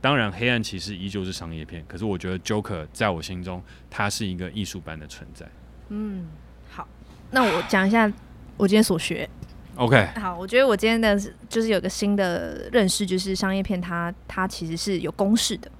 当然，黑暗骑士依旧是商业片，可是我觉得 Joker 在我心中，它是一个艺术般的存在。嗯，好，那我讲一下我今天所学。OK，好，我觉得我今天的就是有个新的认识，就是商业片它它其实是有公式的，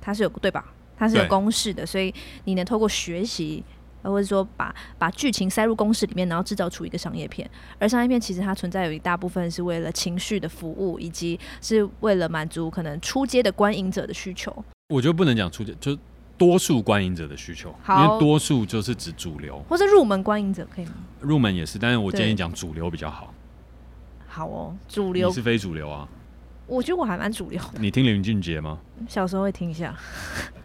它是有对吧？它是有公式的，所以你能透过学习，或者说把把剧情塞入公式里面，然后制造出一个商业片。而商业片其实它存在有一大部分是为了情绪的服务，以及是为了满足可能出街的观影者的需求。我觉得不能讲出街，就。多数观影者的需求，因为多数就是指主流，或是入门观影者可以吗？入门也是，但是我建议讲主流比较好。好哦，主流。你是非主流啊？我觉得我还蛮主流的。你听林俊杰吗？小时候会听一下。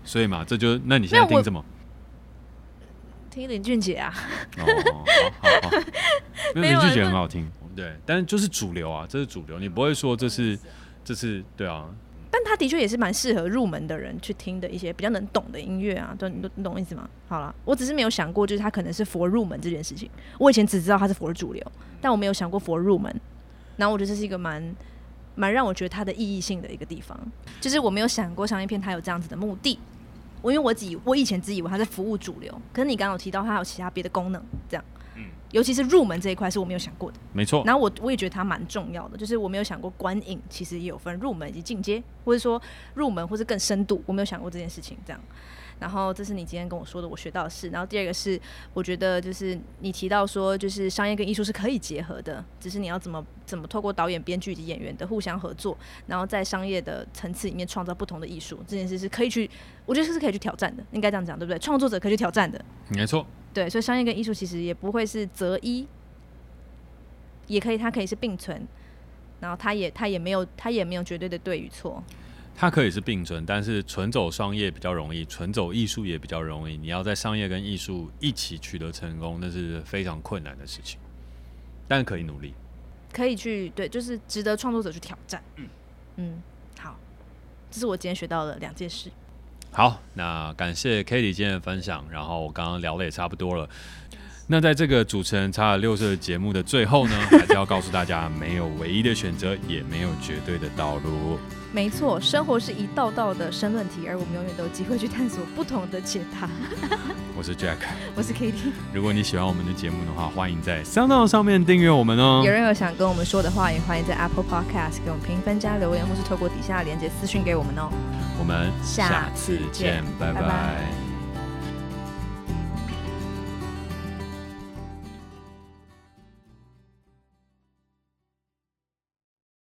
所以嘛，这就那你现在听什么？听林俊杰啊。哦，好好好。因为 林俊杰很好听，对，但是就是主流啊，这是主流，你不会说这是这是对啊。但他的确也是蛮适合入门的人去听的一些比较能懂的音乐啊，都你都你懂我意思吗？好了，我只是没有想过，就是他可能是 for 入门这件事情。我以前只知道他是 for 主流，但我没有想过 for 入门。然后我觉得这是一个蛮蛮让我觉得它的意义性的一个地方，就是我没有想过商业片它有这样子的目的。我因为我自己我以前只以为它是服务主流，可是你刚刚有提到它有其他别的功能，这样。嗯尤其是入门这一块是我没有想过的，没错。然后我我也觉得它蛮重要的，就是我没有想过观影其实也有分入门以及进阶，或者说入门或是更深度，我没有想过这件事情这样。然后这是你今天跟我说的，我学到的事。然后第二个是，我觉得就是你提到说，就是商业跟艺术是可以结合的，只是你要怎么怎么透过导演、编剧及演员的互相合作，然后在商业的层次里面创造不同的艺术，这件事是可以去，我觉得是可以去挑战的，应该这样讲对不对？创作者可以去挑战的，没错。对，所以商业跟艺术其实也不会是择一，也可以，它可以是并存，然后它也它也没有它也没有绝对的对与错。它可以是并存，但是纯走商业比较容易，纯走艺术也比较容易。你要在商业跟艺术一起取得成功，那是非常困难的事情，但可以努力，可以去对，就是值得创作者去挑战。嗯嗯，好，这是我今天学到的两件事。好，那感谢 Katie 今天的分享，然后我刚刚聊的也差不多了。那在这个主持人查尔六色节目的最后呢，还是要告诉大家，没有唯一的选择，也没有绝对的道路。没错，生活是一道道的申论题，而我们永远都有机会去探索不同的解答。我是 Jack，我是 Katie。如果你喜欢我们的节目的话，欢迎在 SoundOn 上面订阅我们哦。有任何想跟我们说的话，也欢迎在 Apple Podcast 给我们评分加留言，或是透过底下的链接私讯给我们哦。我们下次见，拜拜。拜拜。